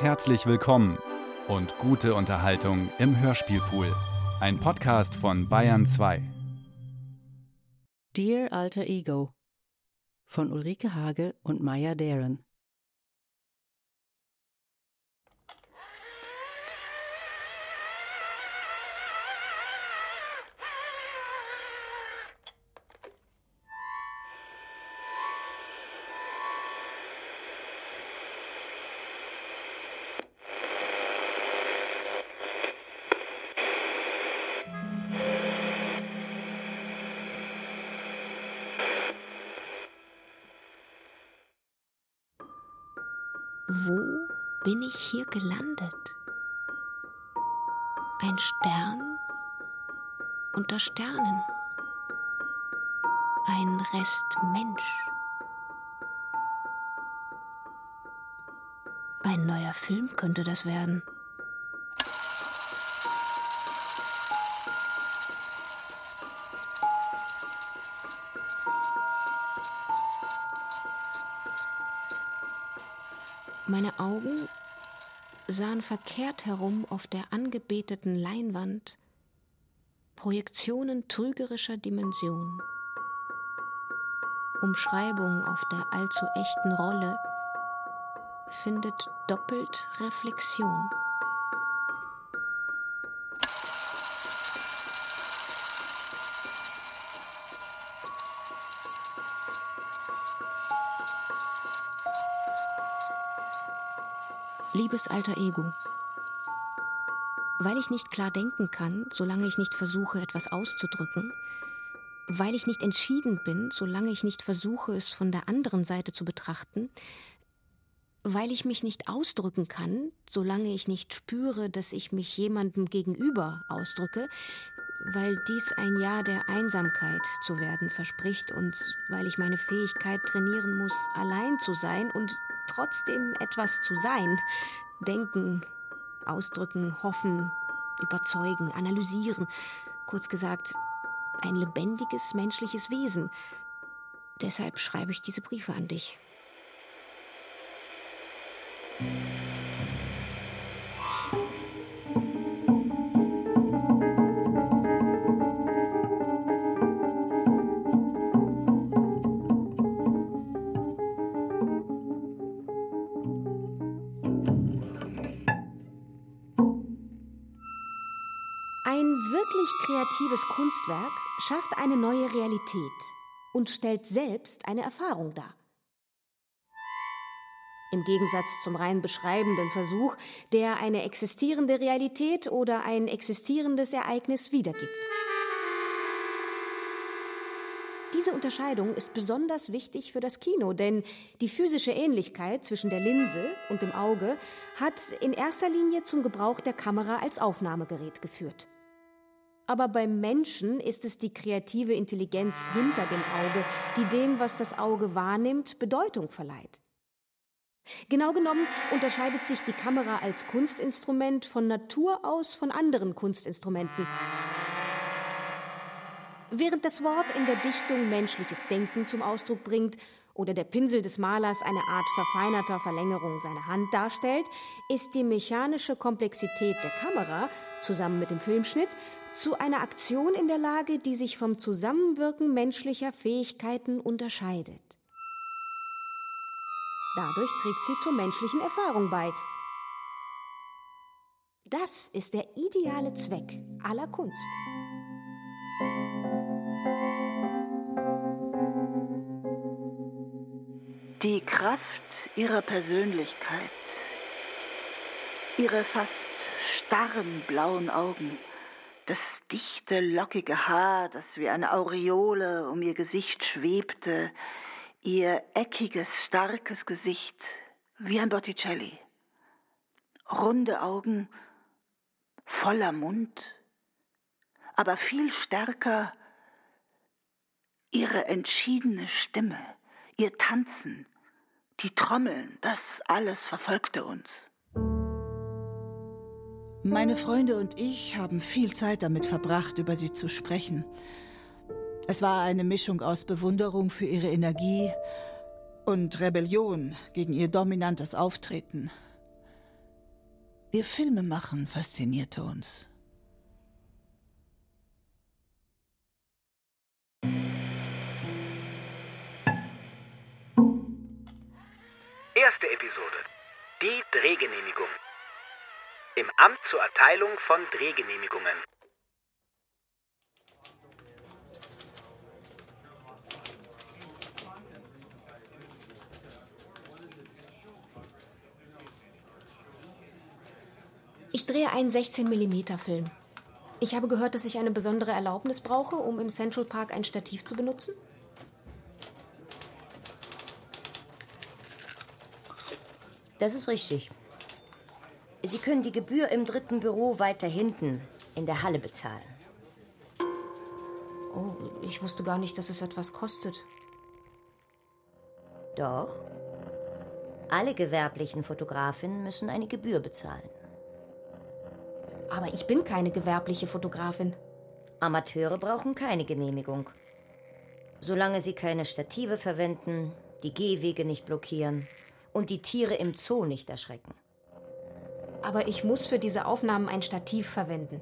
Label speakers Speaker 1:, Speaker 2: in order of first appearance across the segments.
Speaker 1: Herzlich willkommen und gute Unterhaltung im Hörspielpool. Ein Podcast von Bayern 2.
Speaker 2: Dear Alter Ego von Ulrike Hage und Maya Daren.
Speaker 3: Hier gelandet? Ein Stern unter Sternen. Ein Rest Mensch. Ein neuer Film könnte das werden. Meine Augen sahen verkehrt herum auf der angebeteten Leinwand Projektionen trügerischer Dimension. Umschreibung auf der allzu echten Rolle findet doppelt Reflexion. Liebes alter Ego, weil ich nicht klar denken kann, solange ich nicht versuche, etwas auszudrücken, weil ich nicht entschieden bin, solange ich nicht versuche, es von der anderen Seite zu betrachten, weil ich mich nicht ausdrücken kann, solange ich nicht spüre, dass ich mich jemandem gegenüber ausdrücke, weil dies ein Jahr der Einsamkeit zu werden verspricht und weil ich meine Fähigkeit trainieren muss, allein zu sein und trotzdem etwas zu sein. Denken, ausdrücken, hoffen, überzeugen, analysieren. Kurz gesagt, ein lebendiges menschliches Wesen. Deshalb schreibe ich diese Briefe an dich. Kreatives Kunstwerk schafft eine neue Realität und stellt selbst eine Erfahrung dar. Im Gegensatz zum rein beschreibenden Versuch, der eine existierende Realität oder ein existierendes Ereignis wiedergibt. Diese Unterscheidung ist besonders wichtig für das Kino, denn die physische Ähnlichkeit zwischen der Linse und dem Auge hat in erster Linie zum Gebrauch der Kamera als Aufnahmegerät geführt. Aber beim Menschen ist es die kreative Intelligenz hinter dem Auge, die dem, was das Auge wahrnimmt, Bedeutung verleiht. Genau genommen unterscheidet sich die Kamera als Kunstinstrument von Natur aus von anderen Kunstinstrumenten. Während das Wort in der Dichtung menschliches Denken zum Ausdruck bringt oder der Pinsel des Malers eine Art verfeinerter Verlängerung seiner Hand darstellt, ist die mechanische Komplexität der Kamera zusammen mit dem Filmschnitt zu einer Aktion in der Lage, die sich vom Zusammenwirken menschlicher Fähigkeiten unterscheidet. Dadurch trägt sie zur menschlichen Erfahrung bei. Das ist der ideale Zweck aller Kunst.
Speaker 4: Die Kraft ihrer Persönlichkeit, ihre fast starren blauen Augen, das dichte, lockige Haar, das wie eine Aureole um ihr Gesicht schwebte, ihr eckiges, starkes Gesicht, wie ein Botticelli, runde Augen, voller Mund, aber viel stärker ihre entschiedene Stimme, ihr Tanzen, die Trommeln, das alles verfolgte uns.
Speaker 5: Meine Freunde und ich haben viel Zeit damit verbracht, über sie zu sprechen. Es war eine Mischung aus Bewunderung für ihre Energie und Rebellion gegen ihr dominantes Auftreten. Ihr Filmemachen faszinierte uns.
Speaker 6: Erste Episode. Die Drehgenehmigung. Im Amt zur Erteilung von Drehgenehmigungen.
Speaker 3: Ich drehe einen 16 mm Film. Ich habe gehört, dass ich eine besondere Erlaubnis brauche, um im Central Park ein Stativ zu benutzen.
Speaker 7: Das ist richtig. Sie können die Gebühr im dritten Büro weiter hinten in der Halle bezahlen.
Speaker 3: Oh, ich wusste gar nicht, dass es etwas kostet.
Speaker 7: Doch. Alle gewerblichen Fotografinnen müssen eine Gebühr bezahlen.
Speaker 3: Aber ich bin keine gewerbliche Fotografin.
Speaker 7: Amateure brauchen keine Genehmigung. Solange sie keine Stative verwenden, die Gehwege nicht blockieren und die Tiere im Zoo nicht erschrecken.
Speaker 3: Aber ich muss für diese Aufnahmen ein Stativ verwenden.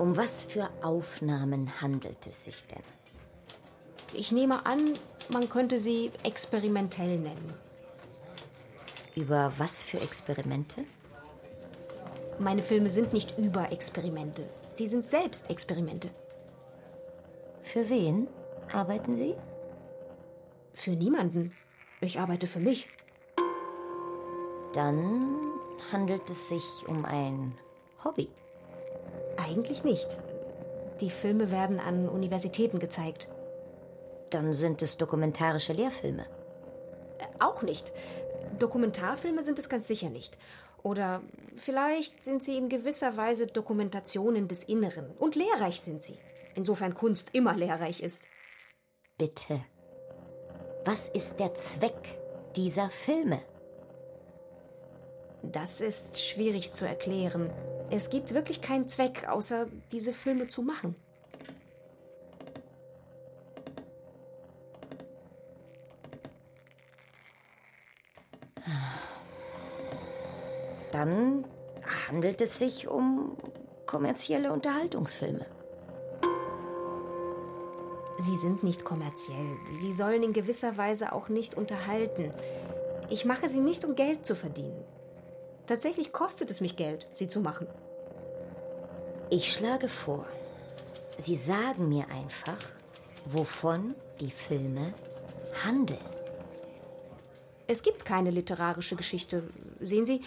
Speaker 7: Um was für Aufnahmen handelt es sich denn?
Speaker 3: Ich nehme an, man könnte sie experimentell nennen.
Speaker 7: Über was für Experimente?
Speaker 3: Meine Filme sind nicht über Experimente. Sie sind selbst Experimente.
Speaker 7: Für wen arbeiten Sie?
Speaker 3: Für niemanden. Ich arbeite für mich.
Speaker 7: Dann handelt es sich um ein Hobby.
Speaker 3: Eigentlich nicht. Die Filme werden an Universitäten gezeigt.
Speaker 7: Dann sind es dokumentarische Lehrfilme.
Speaker 3: Äh, auch nicht. Dokumentarfilme sind es ganz sicher nicht. Oder vielleicht sind sie in gewisser Weise Dokumentationen des Inneren. Und lehrreich sind sie. Insofern Kunst immer lehrreich ist.
Speaker 7: Bitte. Was ist der Zweck dieser Filme?
Speaker 3: Das ist schwierig zu erklären. Es gibt wirklich keinen Zweck, außer diese Filme zu machen.
Speaker 7: Dann handelt es sich um kommerzielle Unterhaltungsfilme.
Speaker 3: Sie sind nicht kommerziell. Sie sollen in gewisser Weise auch nicht unterhalten. Ich mache sie nicht, um Geld zu verdienen. Tatsächlich kostet es mich Geld, sie zu machen.
Speaker 7: Ich schlage vor, Sie sagen mir einfach, wovon die Filme handeln.
Speaker 3: Es gibt keine literarische Geschichte. Sehen Sie,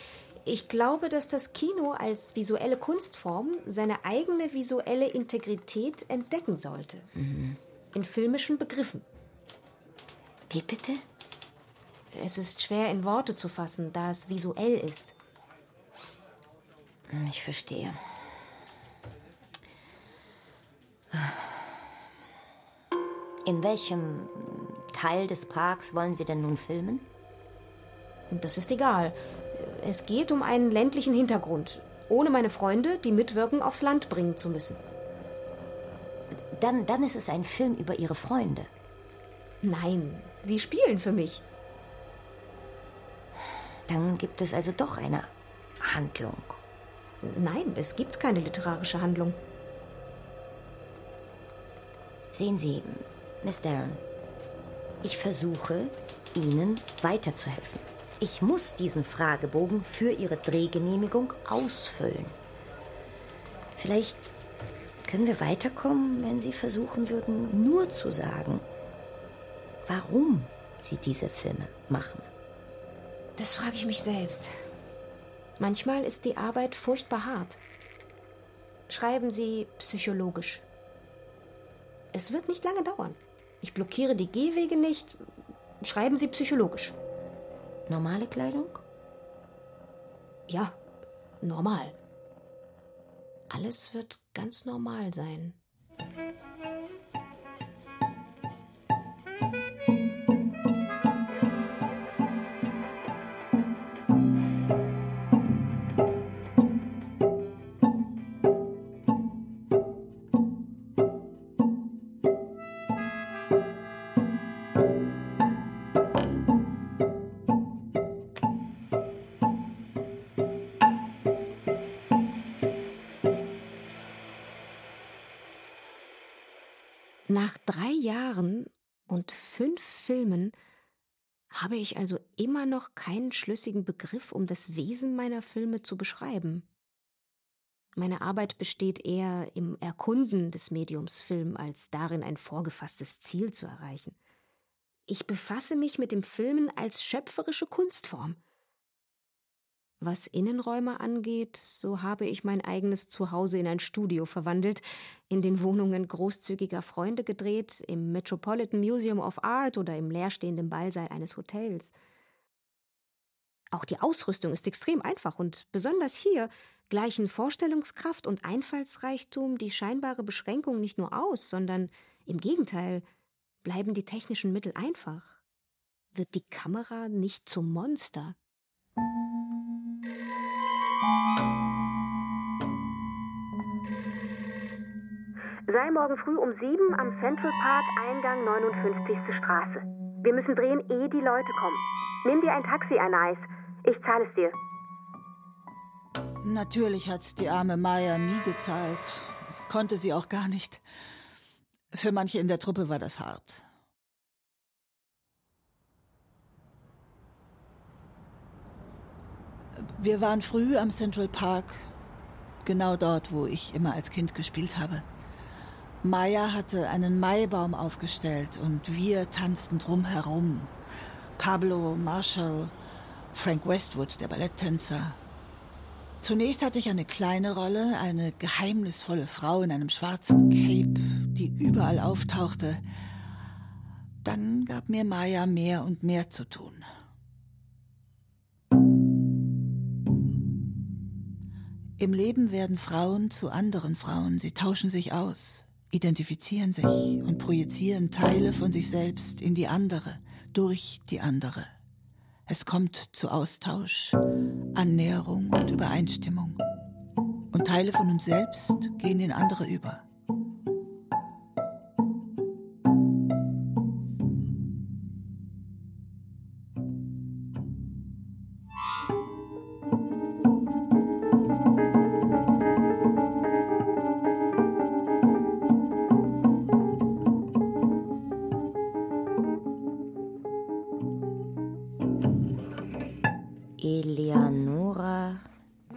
Speaker 3: ich glaube, dass das Kino als visuelle Kunstform seine eigene visuelle Integrität entdecken sollte.
Speaker 7: Mhm.
Speaker 3: In filmischen Begriffen.
Speaker 7: Wie bitte?
Speaker 3: Es ist schwer in Worte zu fassen, da es visuell ist.
Speaker 7: Ich verstehe. In welchem Teil des Parks wollen Sie denn nun filmen?
Speaker 3: Das ist egal. Es geht um einen ländlichen Hintergrund, ohne meine Freunde, die mitwirken, aufs Land bringen zu müssen.
Speaker 7: Dann, dann ist es ein Film über Ihre Freunde.
Speaker 3: Nein, sie spielen für mich.
Speaker 7: Dann gibt es also doch eine Handlung.
Speaker 3: Nein, es gibt keine literarische Handlung.
Speaker 7: Sehen Sie, Miss Darren, ich versuche, Ihnen weiterzuhelfen. Ich muss diesen Fragebogen für Ihre Drehgenehmigung ausfüllen. Vielleicht können wir weiterkommen, wenn Sie versuchen würden, nur zu sagen, warum Sie diese Filme machen.
Speaker 3: Das frage ich mich selbst. Manchmal ist die Arbeit furchtbar hart. Schreiben Sie psychologisch. Es wird nicht lange dauern. Ich blockiere die Gehwege nicht. Schreiben Sie psychologisch.
Speaker 7: Normale Kleidung?
Speaker 3: Ja, normal. Alles wird ganz normal sein. Nach drei Jahren und fünf Filmen habe ich also immer noch keinen schlüssigen Begriff, um das Wesen meiner Filme zu beschreiben. Meine Arbeit besteht eher im Erkunden des Mediums Film, als darin ein vorgefasstes Ziel zu erreichen. Ich befasse mich mit dem Filmen als schöpferische Kunstform. Was Innenräume angeht, so habe ich mein eigenes Zuhause in ein Studio verwandelt, in den Wohnungen großzügiger Freunde gedreht, im Metropolitan Museum of Art oder im leerstehenden Ballsaal eines Hotels. Auch die Ausrüstung ist extrem einfach und besonders hier gleichen Vorstellungskraft und Einfallsreichtum die scheinbare Beschränkung nicht nur aus, sondern im Gegenteil bleiben die technischen Mittel einfach. Wird die Kamera nicht zum Monster?
Speaker 8: Sei morgen früh um sieben am Central Park, Eingang 59. Straße. Wir müssen drehen, ehe die Leute kommen. Nimm dir ein Taxi, Anais. Ich zahle es dir.
Speaker 5: Natürlich hat die arme Maya nie gezahlt. Konnte sie auch gar nicht. Für manche in der Truppe war das hart. Wir waren früh am Central Park, genau dort, wo ich immer als Kind gespielt habe. Maya hatte einen Maibaum aufgestellt und wir tanzten drumherum. Pablo, Marshall, Frank Westwood, der Balletttänzer. Zunächst hatte ich eine kleine Rolle, eine geheimnisvolle Frau in einem schwarzen Cape, die überall auftauchte. Dann gab mir Maya mehr und mehr zu tun. Im Leben werden Frauen zu anderen Frauen. Sie tauschen sich aus, identifizieren sich und projizieren Teile von sich selbst in die andere, durch die andere. Es kommt zu Austausch, Annäherung und Übereinstimmung. Und Teile von uns selbst gehen in andere über.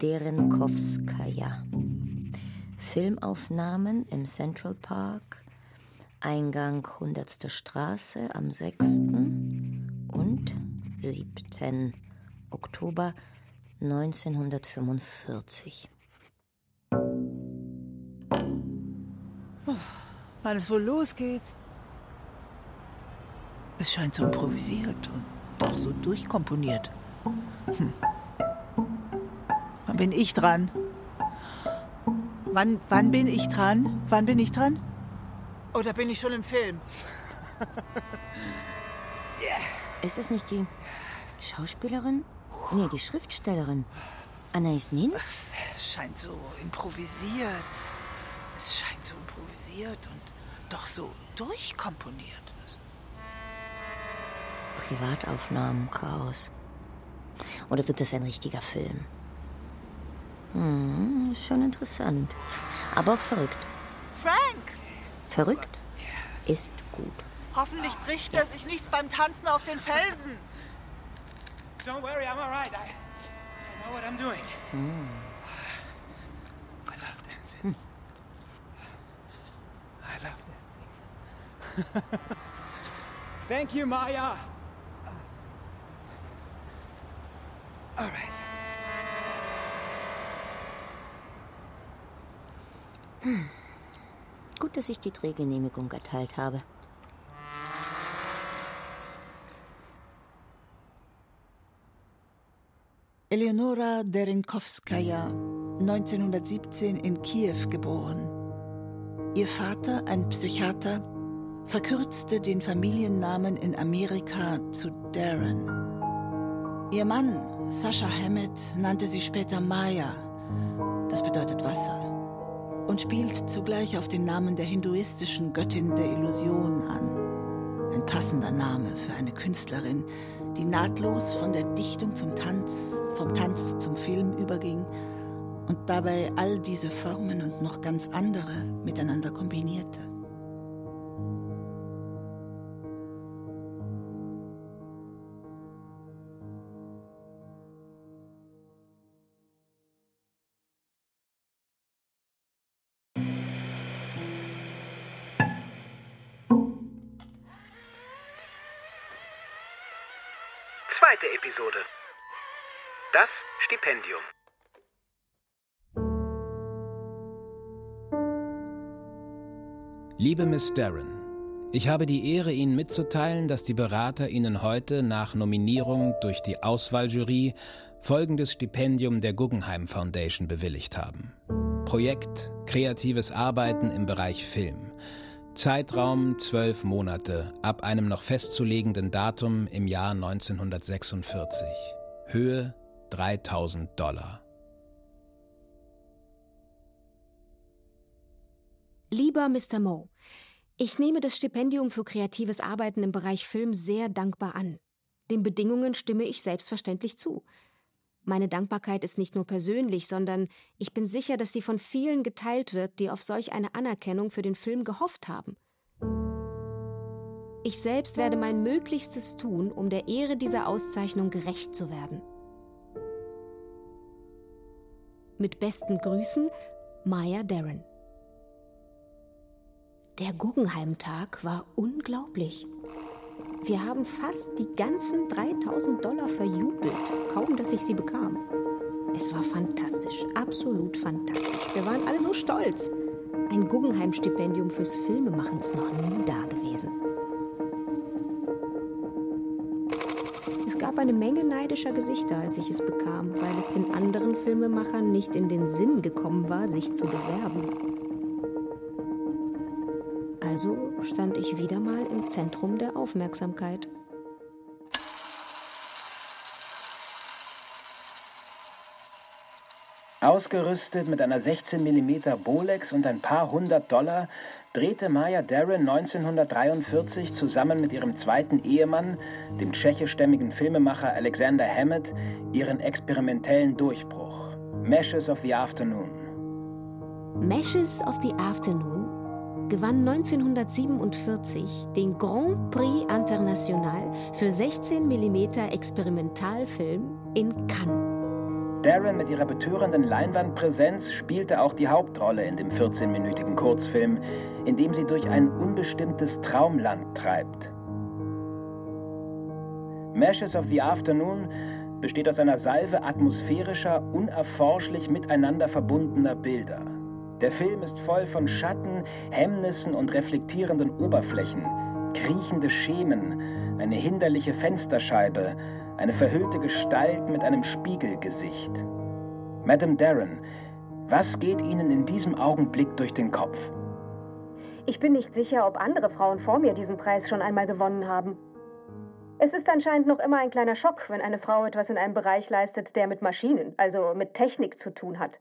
Speaker 7: Derenkowskaja. Filmaufnahmen im Central Park, Eingang 100. Straße am 6. und 7. Oktober 1945.
Speaker 5: wann es wohl losgeht. Es scheint so improvisiert und doch so durchkomponiert. Hm. Wann bin ich dran? Wann, wann bin ich dran? Wann bin ich dran? Oder bin ich schon im Film?
Speaker 7: yeah. Ist es nicht die Schauspielerin? Nee, die Schriftstellerin. Anais Nin?
Speaker 5: Es scheint so improvisiert. Es scheint so improvisiert und doch so durchkomponiert.
Speaker 7: Privataufnahmen, Chaos. Oder wird das ein richtiger Film? Hm, ist schon interessant. Aber auch verrückt.
Speaker 5: Frank!
Speaker 7: Verrückt ist gut.
Speaker 5: Hoffentlich bricht er sich nichts beim Tanzen auf den Felsen.
Speaker 9: Don't worry, I'm alright. I, I know what I'm doing.
Speaker 7: Hm.
Speaker 9: I love dancing. Hm. I love dancing. Thank you, Maya. All right.
Speaker 7: Hm. Gut, dass ich die Drehgenehmigung erteilt habe.
Speaker 5: Eleonora Derenkowskaja, 1917 in Kiew geboren. Ihr Vater, ein Psychiater, verkürzte den Familiennamen in Amerika zu Darren. Ihr Mann, Sascha Hammett, nannte sie später Maya. Das bedeutet Wasser und spielt zugleich auf den Namen der hinduistischen Göttin der Illusion an. Ein passender Name für eine Künstlerin, die nahtlos von der Dichtung zum Tanz, vom Tanz zum Film überging und dabei all diese Formen und noch ganz andere miteinander kombinierte.
Speaker 10: Liebe Miss Darren, ich habe die Ehre, Ihnen mitzuteilen, dass die Berater Ihnen heute nach Nominierung durch die Auswahljury folgendes Stipendium der Guggenheim Foundation bewilligt haben. Projekt Kreatives Arbeiten im Bereich Film. Zeitraum zwölf Monate ab einem noch festzulegenden Datum im Jahr 1946. Höhe 3000 Dollar.
Speaker 3: Lieber Mr. Moe, ich nehme das Stipendium für kreatives Arbeiten im Bereich Film sehr dankbar an. Den Bedingungen stimme ich selbstverständlich zu. Meine Dankbarkeit ist nicht nur persönlich, sondern ich bin sicher, dass sie von vielen geteilt wird, die auf solch eine Anerkennung für den Film gehofft haben. Ich selbst werde mein Möglichstes tun, um der Ehre dieser Auszeichnung gerecht zu werden. Mit besten Grüßen, Maya Darren. Der Guggenheim-Tag war unglaublich. Wir haben fast die ganzen 3000 Dollar verjubelt, kaum dass ich sie bekam. Es war fantastisch, absolut fantastisch. Wir waren alle so stolz. Ein Guggenheim-Stipendium fürs Filmemachen ist noch nie da gewesen. Es gab eine Menge neidischer Gesichter, als ich es bekam, weil es den anderen Filmemachern nicht in den Sinn gekommen war, sich zu bewerben. Stand ich wieder mal im Zentrum der Aufmerksamkeit.
Speaker 11: Ausgerüstet mit einer 16 mm Bolex und ein paar hundert Dollar drehte Maya Darren 1943 zusammen mit ihrem zweiten Ehemann, dem tschechischstämmigen Filmemacher Alexander Hammett, ihren experimentellen Durchbruch. Meshes of the Afternoon.
Speaker 3: Meshes of the Afternoon gewann 1947 den Grand Prix International für 16 mm Experimentalfilm in Cannes.
Speaker 11: Darren mit ihrer betörenden Leinwandpräsenz spielte auch die Hauptrolle in dem 14-minütigen Kurzfilm, in dem sie durch ein unbestimmtes Traumland treibt. Meshes of the Afternoon besteht aus einer Salve atmosphärischer, unerforschlich miteinander verbundener Bilder. Der Film ist voll von Schatten, Hemmnissen und reflektierenden Oberflächen, kriechende Schemen, eine hinderliche Fensterscheibe, eine verhüllte Gestalt mit einem Spiegelgesicht. Madame Darren, was geht Ihnen in diesem Augenblick durch den Kopf?
Speaker 8: Ich bin nicht sicher, ob andere Frauen vor mir diesen Preis schon einmal gewonnen haben. Es ist anscheinend noch immer ein kleiner Schock, wenn eine Frau etwas in einem Bereich leistet, der mit Maschinen, also mit Technik zu tun hat.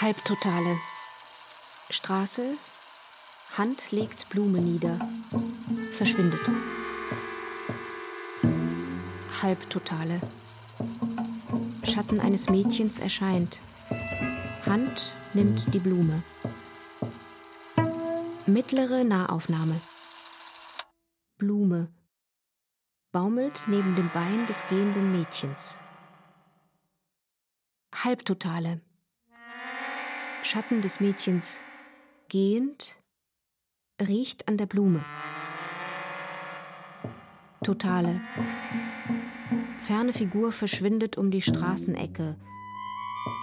Speaker 3: Halbtotale. Straße. Hand legt Blume nieder. Verschwindet. Halbtotale. Schatten eines Mädchens erscheint. Hand nimmt die Blume. Mittlere Nahaufnahme. Blume. Baumelt neben dem Bein des gehenden Mädchens. Halbtotale. Schatten des Mädchens gehend, riecht an der Blume. Totale. Ferne Figur verschwindet um die Straßenecke,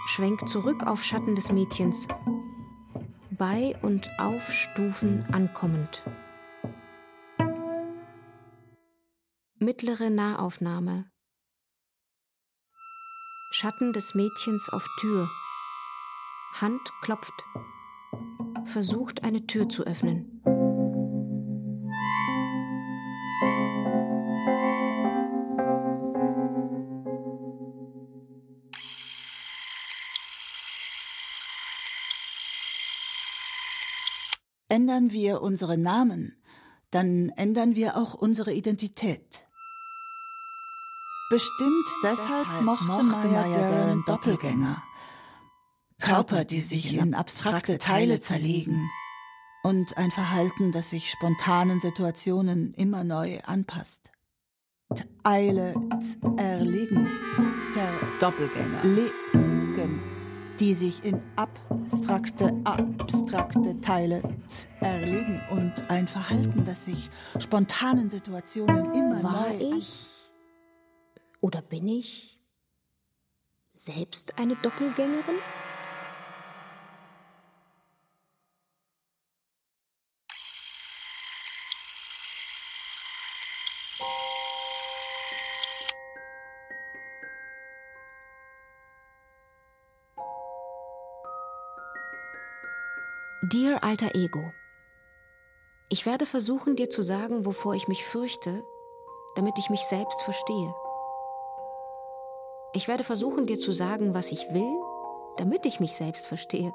Speaker 3: schwenkt zurück auf Schatten des Mädchens, bei und auf Stufen ankommend. Mittlere Nahaufnahme. Schatten des Mädchens auf Tür. Hand klopft. Versucht eine Tür zu öffnen.
Speaker 5: Ändern wir unsere Namen, dann ändern wir auch unsere Identität. Bestimmt deshalb, deshalb mochte, mochte Maya Daren Doppelgänger. Körper, die sich in abstrakte Teile zerlegen und ein Verhalten, das sich spontanen Situationen immer neu anpasst. Eile, erlegen, zer
Speaker 2: Doppelgänger.
Speaker 5: Legen, die sich in abstrakte, abstrakte Teile erlegen und ein Verhalten, das sich spontanen Situationen immer
Speaker 3: War
Speaker 5: neu
Speaker 3: ich oder bin ich selbst eine Doppelgängerin? Dear alter Ego, ich werde versuchen, dir zu sagen, wovor ich mich fürchte, damit ich mich selbst verstehe. Ich werde versuchen, dir zu sagen, was ich will, damit ich mich selbst verstehe.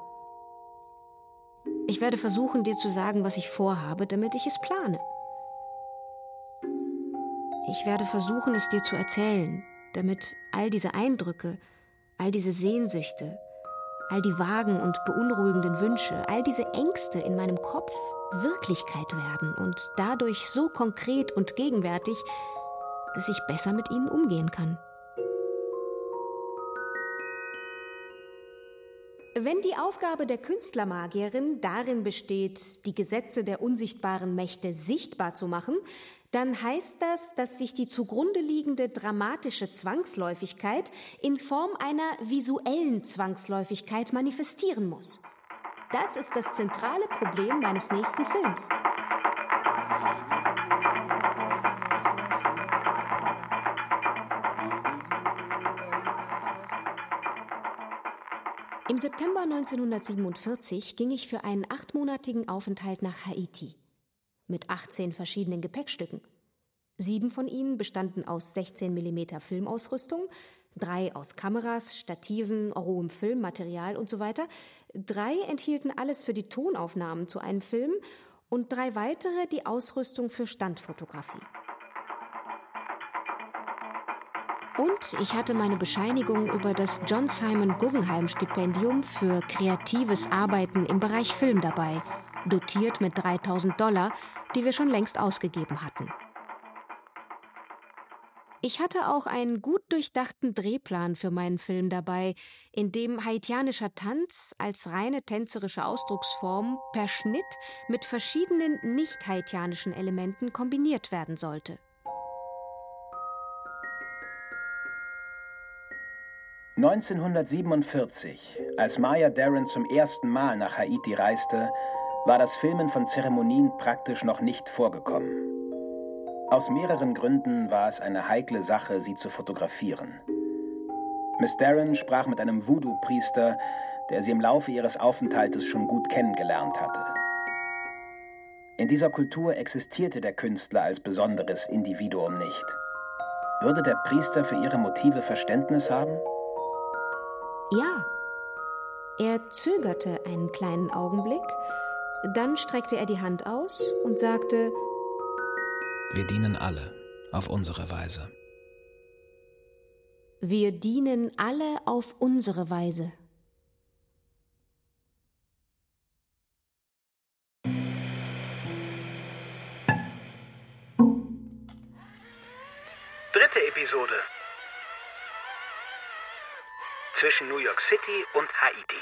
Speaker 3: Ich werde versuchen, dir zu sagen, was ich vorhabe, damit ich es plane. Ich werde versuchen, es dir zu erzählen, damit all diese Eindrücke, all diese Sehnsüchte, all die vagen und beunruhigenden Wünsche, all diese Ängste in meinem Kopf Wirklichkeit werden und dadurch so konkret und gegenwärtig, dass ich besser mit ihnen umgehen kann. Wenn die Aufgabe der Künstlermagierin darin besteht, die Gesetze der unsichtbaren Mächte sichtbar zu machen, dann heißt das, dass sich die zugrunde liegende dramatische Zwangsläufigkeit in Form einer visuellen Zwangsläufigkeit manifestieren muss. Das ist das zentrale Problem meines nächsten Films. Im September 1947 ging ich für einen achtmonatigen Aufenthalt nach Haiti mit 18 verschiedenen Gepäckstücken. Sieben von ihnen bestanden aus 16 mm Filmausrüstung, drei aus Kameras, Stativen, rohem Filmmaterial und so weiter. Drei enthielten alles für die Tonaufnahmen zu einem Film und drei weitere die Ausrüstung für Standfotografie. Und ich hatte meine Bescheinigung über das John Simon Guggenheim Stipendium für kreatives Arbeiten im Bereich Film dabei, dotiert mit 3000 Dollar, die wir schon längst ausgegeben hatten. Ich hatte auch einen gut durchdachten Drehplan für meinen Film dabei, in dem haitianischer Tanz als reine tänzerische Ausdrucksform per Schnitt mit verschiedenen nicht haitianischen Elementen kombiniert werden sollte.
Speaker 11: 1947, als Maya Daren zum ersten Mal nach Haiti reiste, war das Filmen von Zeremonien praktisch noch nicht vorgekommen. Aus mehreren Gründen war es eine heikle Sache, sie zu fotografieren. Miss Darren sprach mit einem Voodoo-Priester, der sie im Laufe ihres Aufenthaltes schon gut kennengelernt hatte. In dieser Kultur existierte der Künstler als besonderes Individuum nicht. Würde der Priester für ihre Motive Verständnis haben?
Speaker 3: Ja. Er zögerte einen kleinen Augenblick, dann streckte er die Hand aus und sagte
Speaker 10: Wir dienen alle auf unsere Weise.
Speaker 3: Wir dienen alle auf unsere Weise.
Speaker 6: Dritte Episode. Zwischen New York City und Haiti.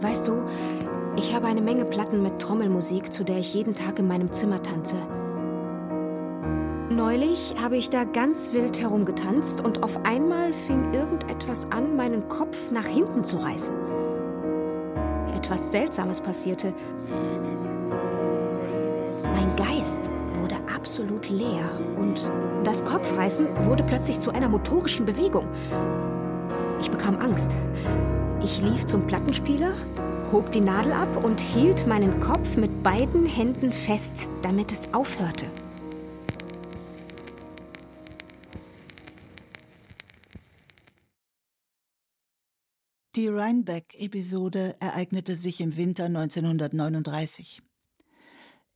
Speaker 3: Weißt du, ich habe eine Menge Platten mit Trommelmusik, zu der ich jeden Tag in meinem Zimmer tanze. Neulich habe ich da ganz wild herumgetanzt und auf einmal fing irgendetwas an, meinen Kopf nach hinten zu reißen. Etwas Seltsames passierte. Mein Geist wurde absolut leer und das Kopfreißen wurde plötzlich zu einer motorischen Bewegung. Ich bekam Angst. Ich lief zum Plattenspieler, hob die Nadel ab und hielt meinen Kopf mit beiden Händen fest, damit es aufhörte.
Speaker 5: Die Rhinebeck-Episode ereignete sich im Winter 1939.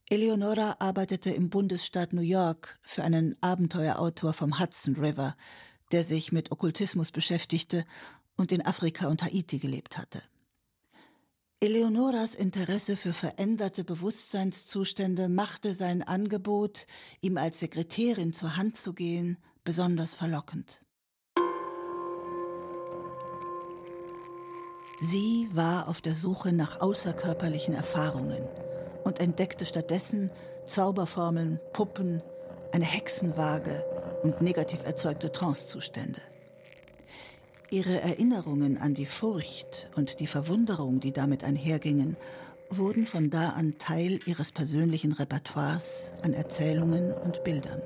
Speaker 5: Eleonora arbeitete im Bundesstaat New York für einen Abenteuerautor vom Hudson River, der sich mit Okkultismus beschäftigte und in Afrika und Haiti gelebt hatte. Eleonoras Interesse für veränderte Bewusstseinszustände machte sein Angebot, ihm als Sekretärin zur Hand zu gehen, besonders verlockend. Sie war auf der Suche nach außerkörperlichen Erfahrungen und entdeckte stattdessen Zauberformeln, Puppen, eine Hexenwaage und negativ erzeugte Trancezustände. Ihre Erinnerungen an die Furcht und die Verwunderung, die damit einhergingen, wurden von da an Teil ihres persönlichen Repertoires an Erzählungen und Bildern.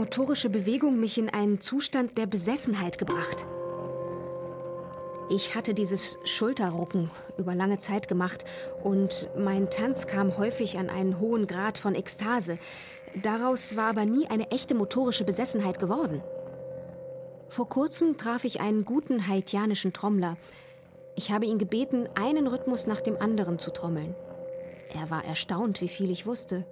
Speaker 3: Motorische Bewegung mich in einen Zustand der Besessenheit gebracht. Ich hatte dieses Schulterrucken über lange Zeit gemacht und mein Tanz kam häufig an einen hohen Grad von Ekstase. Daraus war aber nie eine echte motorische Besessenheit geworden. Vor kurzem traf ich einen guten haitianischen Trommler. Ich habe ihn gebeten, einen Rhythmus nach dem anderen zu trommeln. Er war erstaunt, wie viel ich wusste.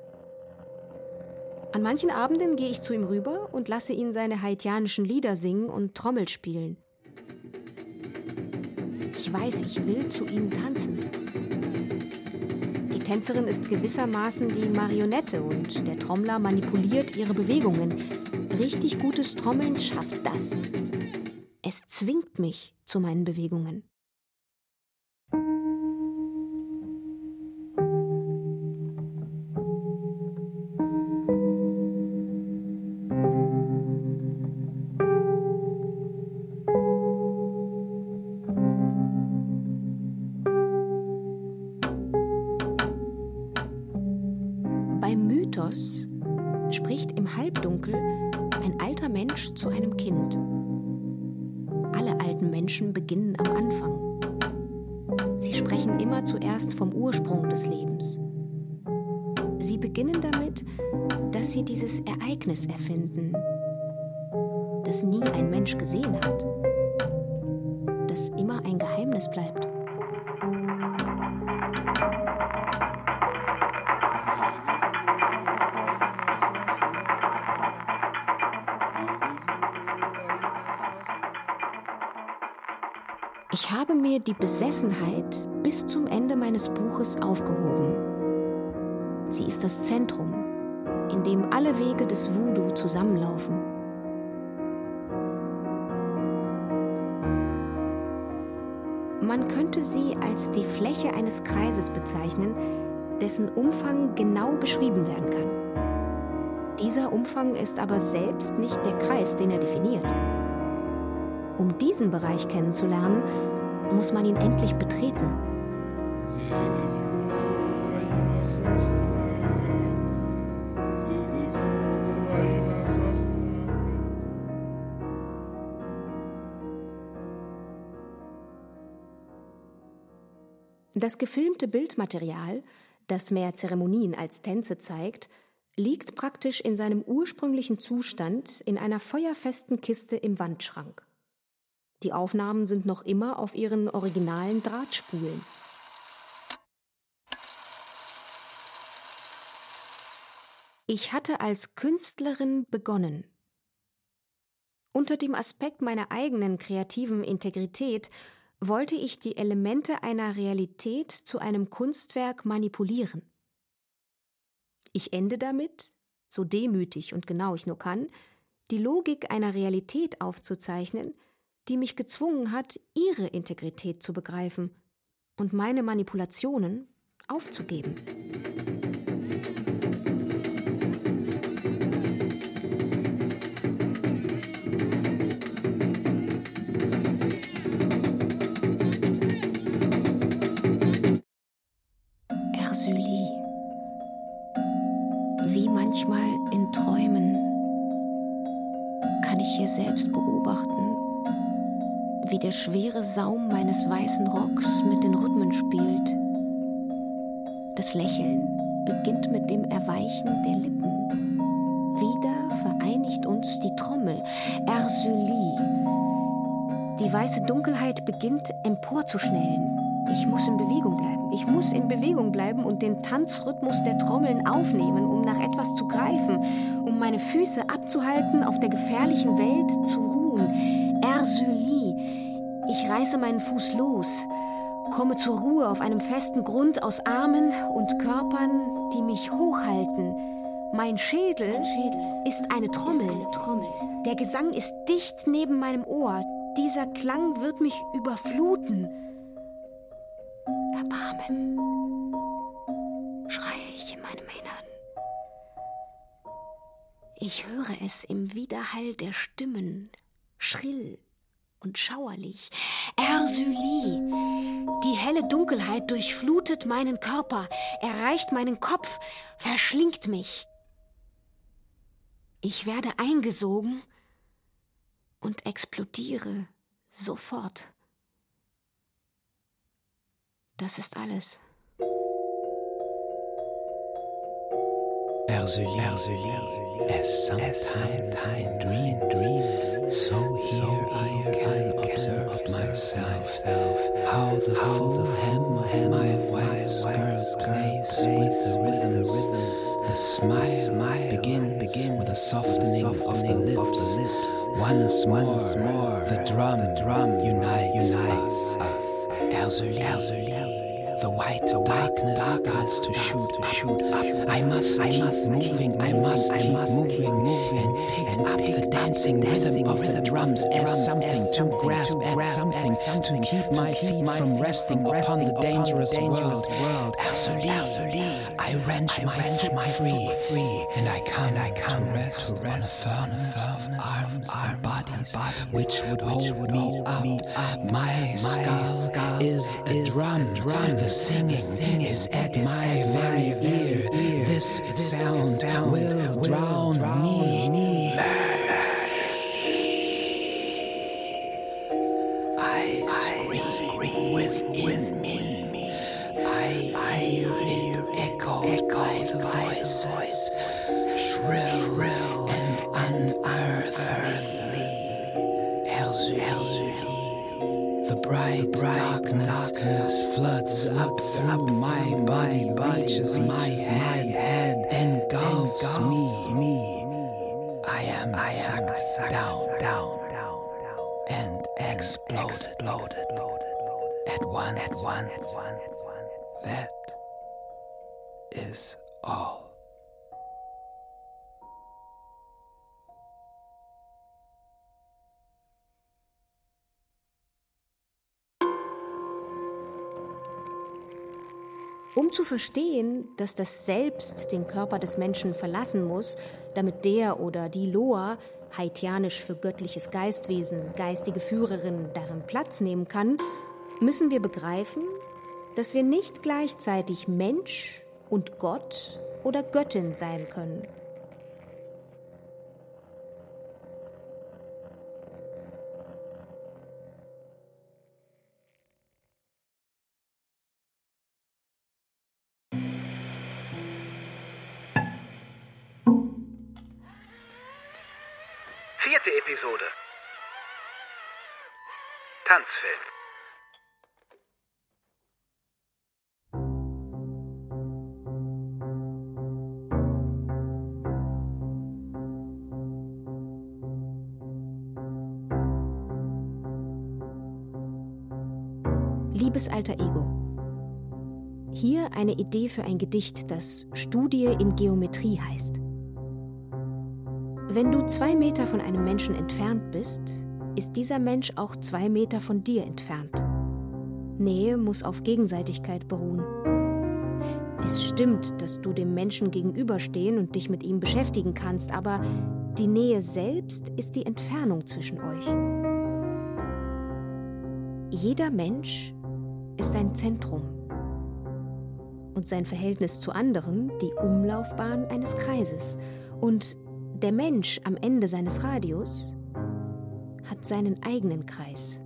Speaker 3: An manchen Abenden gehe ich zu ihm rüber und lasse ihn seine haitianischen Lieder singen und Trommel spielen. Ich weiß, ich will zu ihm tanzen. Die Tänzerin ist gewissermaßen die Marionette und der Trommler manipuliert ihre Bewegungen. Richtig gutes Trommeln schafft das. Es zwingt mich zu meinen Bewegungen. Menschen beginnen am Anfang. Sie sprechen immer zuerst vom Ursprung des Lebens. Sie beginnen damit, dass sie dieses Ereignis erfinden, das nie ein Mensch gesehen hat, das immer ein Geheimnis bleibt. Ich habe mir die Besessenheit bis zum Ende meines Buches aufgehoben. Sie ist das Zentrum, in dem alle Wege des Voodoo zusammenlaufen. Man könnte sie als die Fläche eines Kreises bezeichnen, dessen Umfang genau beschrieben werden kann. Dieser Umfang ist aber selbst nicht der Kreis, den er definiert. Um diesen Bereich kennenzulernen, muss man ihn endlich betreten. Das gefilmte Bildmaterial, das mehr Zeremonien als Tänze zeigt, liegt praktisch in seinem ursprünglichen Zustand in einer feuerfesten Kiste im Wandschrank. Die Aufnahmen sind noch immer auf ihren originalen Drahtspulen. Ich hatte als Künstlerin begonnen. Unter dem Aspekt meiner eigenen kreativen Integrität wollte ich die Elemente einer Realität zu einem Kunstwerk manipulieren. Ich ende damit, so demütig und genau ich nur kann, die Logik einer Realität aufzuzeichnen, die mich gezwungen hat, ihre Integrität zu begreifen und meine Manipulationen aufzugeben. Der schwere Saum meines weißen Rocks mit den Rhythmen spielt. Das Lächeln beginnt mit dem Erweichen der Lippen. Wieder vereinigt uns die Trommel, Ersylie. Die weiße Dunkelheit beginnt emporzuschnellen. Ich muss in Bewegung bleiben. Ich muss in Bewegung bleiben und den Tanzrhythmus der Trommeln aufnehmen, um nach etwas zu greifen, um meine Füße abzuhalten, auf der gefährlichen Welt zu ruhen. Ersylie. Ich reiße meinen Fuß los, komme zur Ruhe auf einem festen Grund aus Armen und Körpern, die mich hochhalten. Mein Schädel, mein Schädel ist, eine ist eine Trommel. Der Gesang ist dicht neben meinem Ohr. Dieser Klang wird mich überfluten. Erbarmen, schreie ich in meinem Innern. Ich höre es im Widerhall der Stimmen, schrill und schauerlich. Ersylie! Die helle Dunkelheit durchflutet meinen Körper, erreicht meinen Kopf, verschlingt mich. Ich werde eingesogen und explodiere sofort. Das ist alles.
Speaker 10: Erzulie, as sometimes in dreams, so here I can observe myself, how the full hem of my white skirt plays with the rhythms. The smile begins with a softening of the lips. Once more, the drum unites us. Erzulie. The white darkness starts to shoot up. I must keep moving, I must keep moving and pick up the dancing rhythm of the drums as something to grasp at something to keep my feet from resting upon the dangerous world. Erzulie, I wrench my foot free and I come to rest on a firmness of arms and bodies which would hold me up. My skull is a drum. The singing is at my very ear. This sound will drown me. The bright, the bright darkness, darkness, floods up through up my body, body reaches my head, my head engulfs, engulfs me. me. I am I sucked, am sucked down, down, down, and, and exploded, exploded at once. At once. That is all.
Speaker 3: Um zu verstehen, dass das Selbst den Körper des Menschen verlassen muss, damit der oder die Loa, haitianisch für göttliches Geistwesen, geistige Führerin, darin Platz nehmen kann, müssen wir begreifen, dass wir nicht gleichzeitig Mensch und Gott oder Göttin sein können.
Speaker 6: Tanzfilm.
Speaker 3: Liebes alter Ego. Hier eine Idee für ein Gedicht, das Studie in Geometrie heißt. Wenn du zwei Meter von einem Menschen entfernt bist, ist dieser Mensch auch zwei Meter von dir entfernt. Nähe muss auf Gegenseitigkeit beruhen. Es stimmt, dass du dem Menschen gegenüberstehen und dich mit ihm beschäftigen kannst, aber die Nähe selbst ist die Entfernung zwischen euch. Jeder Mensch ist ein Zentrum und sein Verhältnis zu anderen die Umlaufbahn eines Kreises. Und der Mensch am Ende seines Radius hat seinen eigenen Kreis.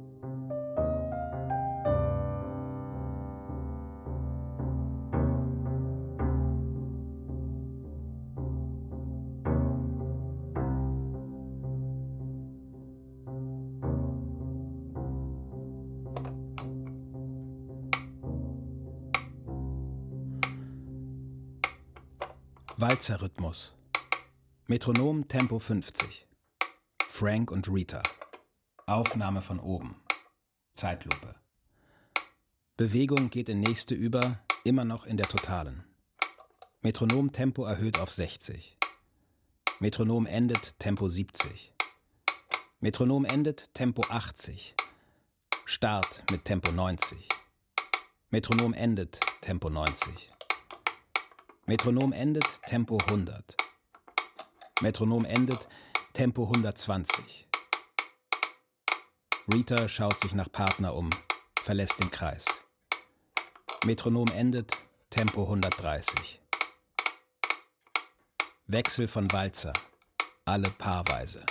Speaker 10: Walzerrhythmus. Metronom Tempo 50. Frank und Rita. Aufnahme von oben. Zeitlupe. Bewegung geht in nächste über, immer noch in der totalen. Metronom Tempo erhöht auf 60. Metronom endet Tempo 70. Metronom endet Tempo 80. Start mit Tempo 90. Metronom endet Tempo 90. Metronom endet Tempo 100. Metronom endet Tempo 120. Rita schaut sich nach Partner um, verlässt den Kreis. Metronom endet Tempo 130. Wechsel von Walzer, alle paarweise.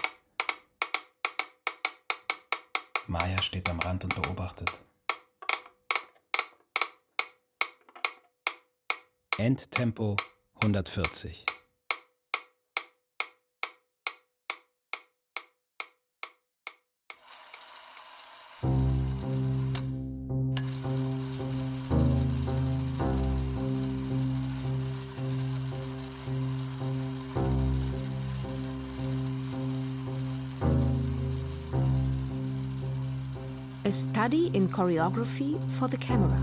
Speaker 10: Maya steht am Rand und beobachtet. Endtempo 140.
Speaker 3: A Study in Choreography for the Camera.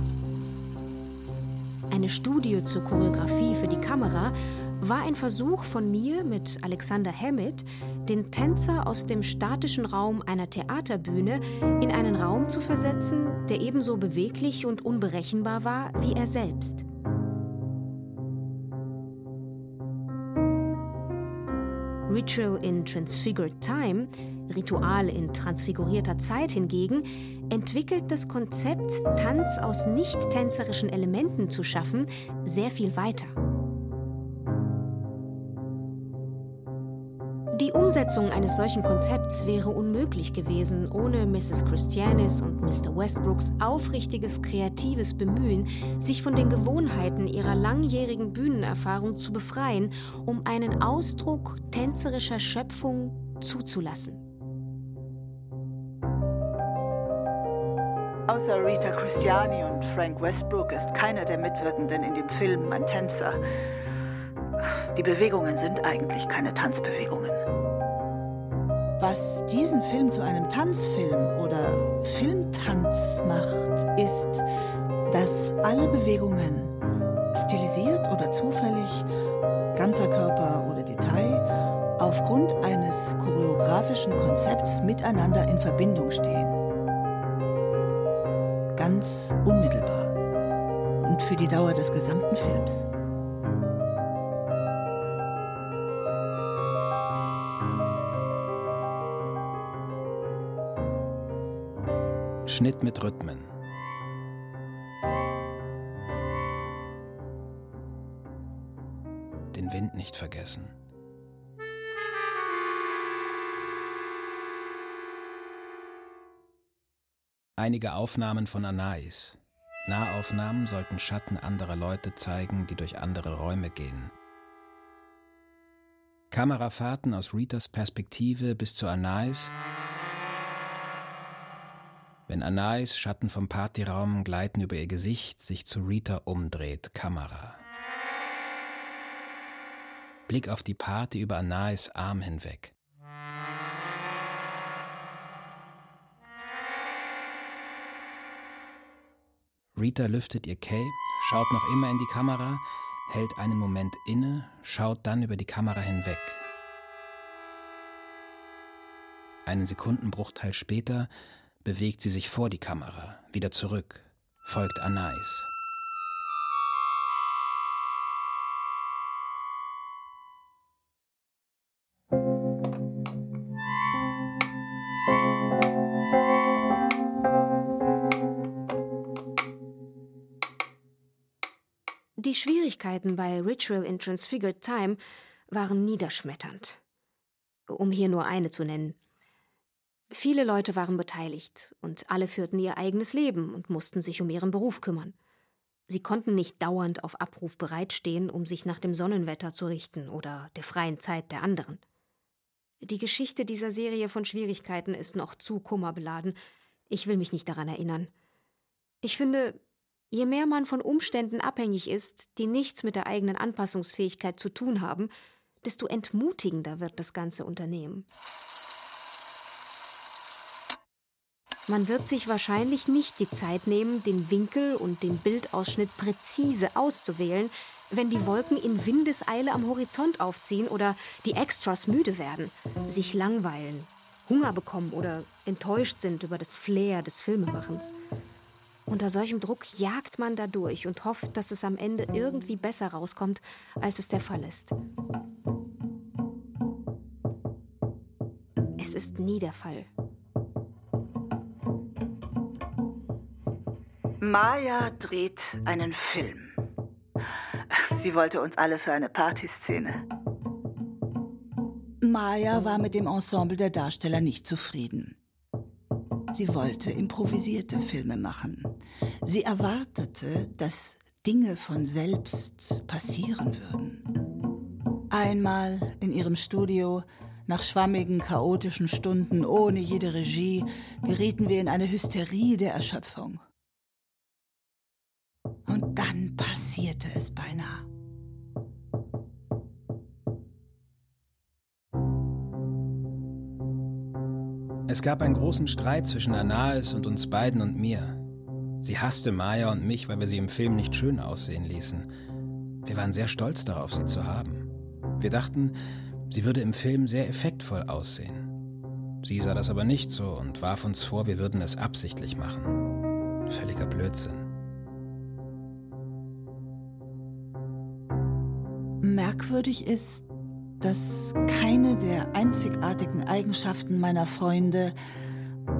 Speaker 3: Eine Studie zur Choreografie für die Kamera war ein Versuch von mir mit Alexander Hammett, den Tänzer aus dem statischen Raum einer Theaterbühne in einen Raum zu versetzen, der ebenso beweglich und unberechenbar war wie er selbst. Ritual in Transfigured Time, Ritual in transfigurierter Zeit hingegen, entwickelt das Konzept, Tanz aus nicht tänzerischen Elementen zu schaffen, sehr viel weiter. Die Umsetzung eines solchen Konzepts wäre unmöglich gewesen ohne Mrs. Christianis und Mr. Westbrooks aufrichtiges kreatives Bemühen, sich von den Gewohnheiten ihrer langjährigen Bühnenerfahrung zu befreien, um einen Ausdruck tänzerischer Schöpfung zuzulassen.
Speaker 4: Außer Rita Christiani und Frank Westbrook ist keiner der Mitwirkenden in dem Film ein Tänzer. Die Bewegungen sind eigentlich keine Tanzbewegungen.
Speaker 5: Was diesen Film zu einem Tanzfilm oder Filmtanz macht, ist, dass alle Bewegungen, stilisiert oder zufällig, ganzer Körper oder Detail, aufgrund eines choreografischen Konzepts miteinander in Verbindung stehen. Ganz unmittelbar und für die Dauer des gesamten Films.
Speaker 10: Schnitt mit Rhythmen. Den Wind nicht vergessen. Einige Aufnahmen von Anais. Nahaufnahmen sollten Schatten anderer Leute zeigen, die durch andere Räume gehen. Kamerafahrten aus Ritas Perspektive bis zu Anais wenn Anais Schatten vom Partyraum gleiten über ihr Gesicht, sich zu Rita umdreht, Kamera. Blick auf die Party über Anais Arm hinweg. Rita lüftet ihr Cape, schaut noch immer in die Kamera, hält einen Moment inne, schaut dann über die Kamera hinweg. Einen Sekundenbruchteil später bewegt sie sich vor die Kamera, wieder zurück, folgt Anais.
Speaker 3: Die Schwierigkeiten bei Ritual in Transfigured Time waren niederschmetternd. Um hier nur eine zu nennen. Viele Leute waren beteiligt und alle führten ihr eigenes Leben und mussten sich um ihren Beruf kümmern. Sie konnten nicht dauernd auf Abruf bereitstehen, um sich nach dem Sonnenwetter zu richten oder der freien Zeit der anderen. Die Geschichte dieser Serie von Schwierigkeiten ist noch zu kummerbeladen. Ich will mich nicht daran erinnern. Ich finde, Je mehr man von Umständen abhängig ist, die nichts mit der eigenen Anpassungsfähigkeit zu tun haben, desto entmutigender wird das ganze Unternehmen. Man wird sich wahrscheinlich nicht die Zeit nehmen, den Winkel und den Bildausschnitt präzise auszuwählen, wenn die Wolken in Windeseile am Horizont aufziehen oder die Extras müde werden, sich langweilen, Hunger bekommen oder enttäuscht sind über das Flair des Filmemachens. Unter solchem Druck jagt man da durch und hofft, dass es am Ende irgendwie besser rauskommt, als es der Fall ist. Es ist nie der Fall.
Speaker 4: Maya dreht einen Film. Sie wollte uns alle für eine Partyszene.
Speaker 5: Maya war mit dem Ensemble der Darsteller nicht zufrieden. Sie wollte improvisierte Filme machen. Sie erwartete, dass Dinge von selbst passieren würden. Einmal in ihrem Studio, nach schwammigen, chaotischen Stunden ohne jede Regie, gerieten wir in eine Hysterie der Erschöpfung. Und dann passierte es beinahe.
Speaker 10: Es gab einen großen Streit zwischen Anais und uns beiden und mir. Sie hasste Maya und mich, weil wir sie im Film nicht schön aussehen ließen. Wir waren sehr stolz darauf, sie zu haben. Wir dachten, sie würde im Film sehr effektvoll aussehen. Sie sah das aber nicht so und warf uns vor, wir würden es absichtlich machen. Völliger Blödsinn.
Speaker 5: Merkwürdig ist, dass keine der einzigartigen Eigenschaften meiner Freunde,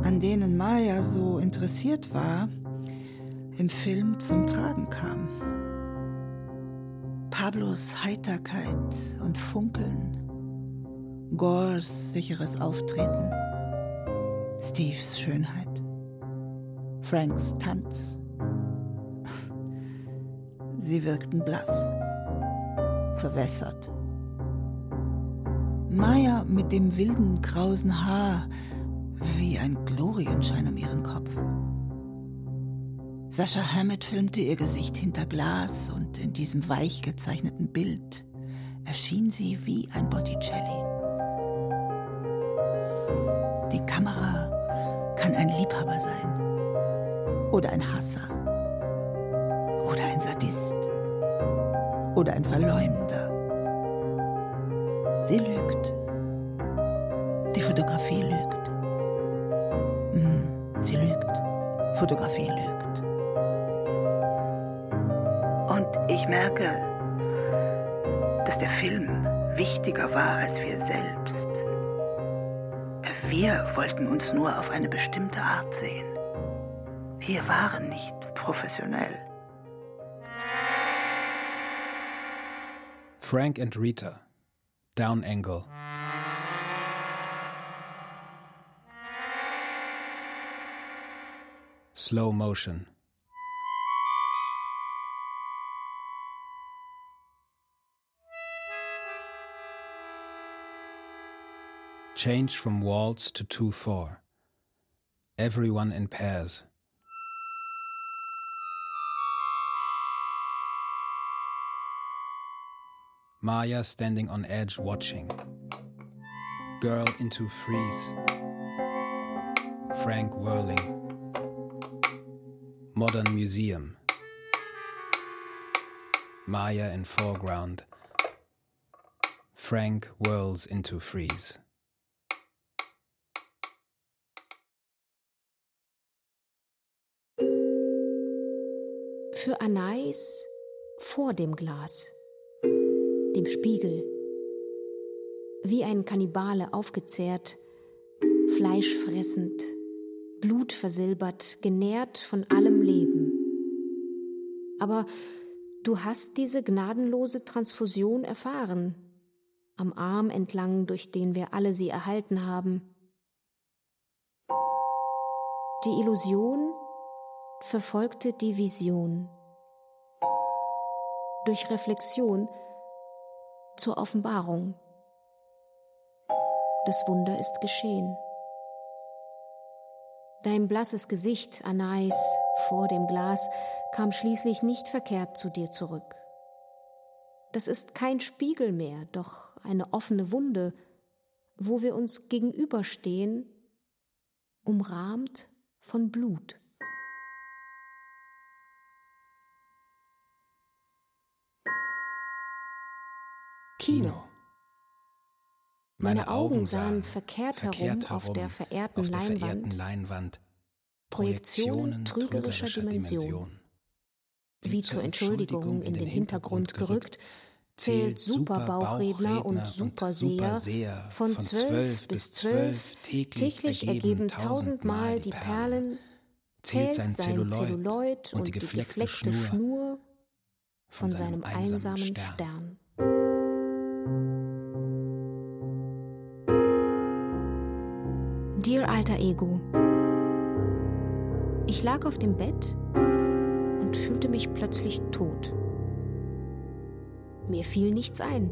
Speaker 5: an denen Maya so interessiert war, im Film zum Tragen kam. Pablos Heiterkeit und Funkeln, Gores sicheres Auftreten, Steves Schönheit, Franks Tanz. Sie wirkten blass, verwässert Maya mit dem wilden, krausen Haar wie ein Glorienschein um ihren Kopf. Sascha Hammett filmte ihr Gesicht hinter Glas und in diesem weich gezeichneten Bild erschien sie wie ein Botticelli. Die Kamera kann ein Liebhaber sein oder ein Hasser oder ein Sadist oder ein Verleumder. Sie lügt. Die Fotografie lügt. Mhm, sie lügt. Fotografie lügt.
Speaker 4: Ich merke, dass der Film wichtiger war als wir selbst. Wir wollten uns nur auf eine bestimmte Art sehen. Wir waren nicht professionell.
Speaker 10: Frank and Rita down angle. Slow motion. Change from waltz to 2 4. Everyone in pairs. Maya standing on edge watching. Girl into freeze. Frank whirling. Modern museum. Maya in foreground. Frank whirls into freeze.
Speaker 3: Für Anais vor dem Glas dem Spiegel. Wie ein Kannibale aufgezehrt, fleischfressend, blutversilbert, genährt von allem Leben. Aber du hast diese gnadenlose Transfusion erfahren, am Arm entlang, durch den wir alle sie erhalten haben. Die Illusion verfolgte die Vision. Durch Reflexion zur Offenbarung. Das Wunder ist geschehen. Dein blasses Gesicht, Anais, vor dem Glas kam schließlich nicht verkehrt zu dir zurück. Das ist kein Spiegel mehr, doch eine offene Wunde, wo wir uns gegenüberstehen, umrahmt von Blut. Kino. Meine Augen sahen verkehrt, herum, auf der verehrten, auf der Leinwand, verehrten Leinwand Projektionen trügerischer Dimension. Wie zur Entschuldigung in den Hintergrund gerückt, zählt Superbauchredner und Superseher von zwölf bis zwölf täglich ergeben tausendmal die Perlen, zählt sein Zelluloid und die gefleckte Schnur von seinem einsamen Stern. Dear alter Ego, ich lag auf dem Bett und fühlte mich plötzlich tot. Mir fiel nichts ein.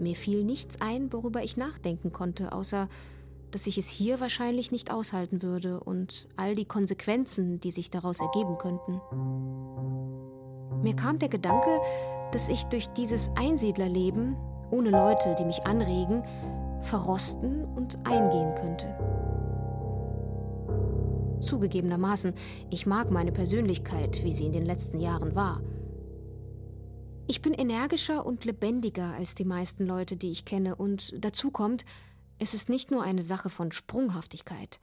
Speaker 3: Mir fiel nichts ein, worüber ich nachdenken konnte, außer dass ich es hier wahrscheinlich nicht aushalten würde und all die Konsequenzen, die sich daraus ergeben könnten. Mir kam der Gedanke, dass ich durch dieses Einsiedlerleben, ohne Leute, die mich anregen, verrosten und eingehen könnte. Zugegebenermaßen, ich mag meine Persönlichkeit, wie sie in den letzten Jahren war. Ich bin energischer und lebendiger als die meisten Leute, die ich kenne, und dazu kommt, es ist nicht nur eine Sache von Sprunghaftigkeit,